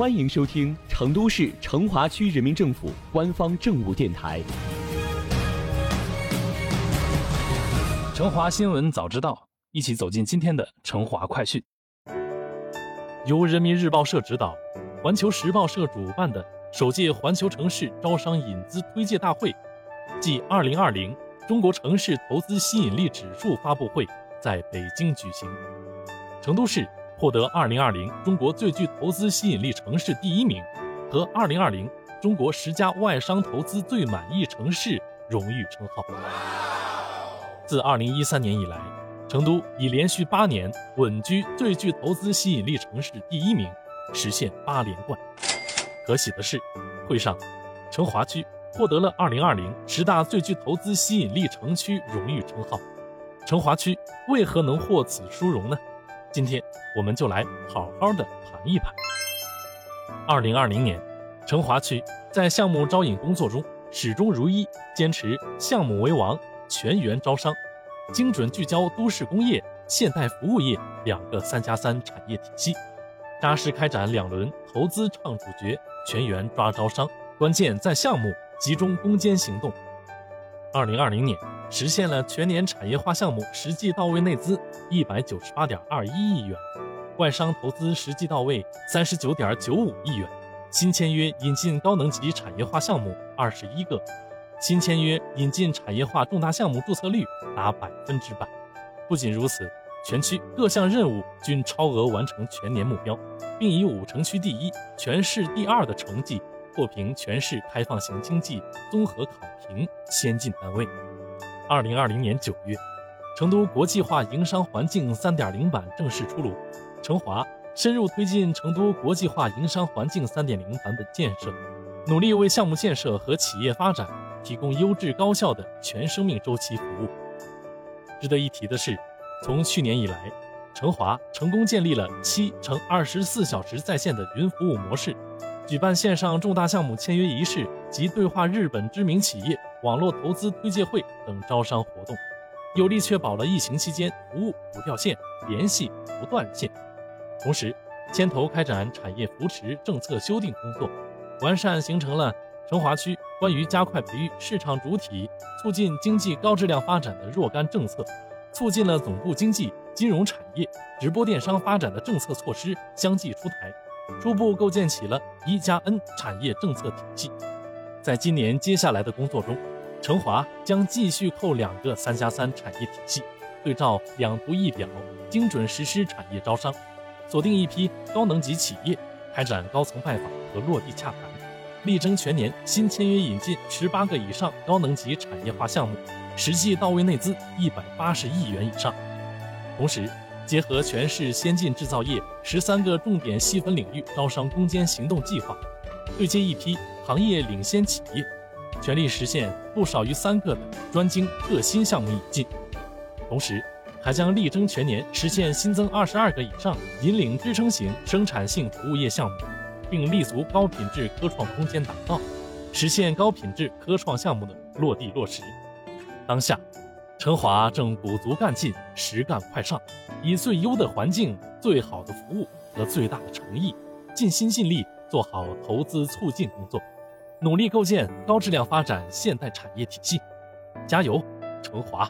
欢迎收听成都市成华区人民政府官方政务电台《成华新闻早知道》，一起走进今天的成华快讯。由人民日报社指导，环球时报社主办的首届环球城市招商引资推介大会暨二零二零中国城市投资吸引力指数发布会在北京举行。成都市获得2020中国最具投资吸引力城市第一名和2020中国十佳外商投资最满意城市荣誉称号。自2013年以来，成都已连续八年稳居最具投资吸引力城市第一名，实现八连冠。可喜的是，会上，成华区获得了2020十大最具投资吸引力城区荣誉称号。成华区为何能获此殊荣呢？今天我们就来好好的盘一盘。二零二零年，成华区在项目招引工作中始终如一，坚持项目为王、全员招商，精准聚焦都市工业、现代服务业两个“三加三”产业体系，扎实开展两轮投资唱主角、全员抓招商，关键在项目，集中攻坚行动。二零二零年。实现了全年产业化项目实际到位内资一百九十八点二一亿元，外商投资实际到位三十九点九五亿元，新签约引进高能级产业化项目二十一个，新签约引进产业化重大项目注册率达百分之百。不仅如此，全区各项任务均超额完成全年目标，并以五城区第一、全市第二的成绩获评全市开放型经济综合考评先进单位。二零二零年九月，成都国际化营商环境三点零版正式出炉。成华深入推进成都国际化营商环境三点零版本建设，努力为项目建设和企业发展提供优质高效的全生命周期服务。值得一提的是，从去年以来，成华成功建立了七乘二十四小时在线的云服务模式，举办线上重大项目签约仪式及对话日本知名企业。网络投资推介会等招商活动，有力确保了疫情期间服务不掉线、联系不断线。同时，牵头开展产业扶持政策修订工作，完善形成了成华区关于加快培育市场主体、促进经济高质量发展的若干政策，促进了总部经济、金融产业、直播电商发展的政策措施相继出台，初步构建起了一加 N 产业政策体系。在今年接下来的工作中，成华将继续扣两个“三加三”产业体系，对照两图一表，精准实施产业招商，锁定一批高能级企业，开展高层拜访和落地洽谈，力争全年新签约引进十八个以上高能级产业化项目，实际到位内资一百八十亿元以上。同时，结合全市先进制造业十三个重点细分领域招商攻坚行动计划，对接一批行业领先企业。全力实现不少于三个的专精特新项目引进，同时还将力争全年实现新增二十二个以上引领支撑型生产性服务业项目，并立足高品质科创空间打造，实现高品质科创项目的落地落实。当下，成华正鼓足干劲，实干快上，以最优的环境、最好的服务和最大的诚意，尽心尽力做好投资促进工作。努力构建高质量发展现代产业体系，加油，成华！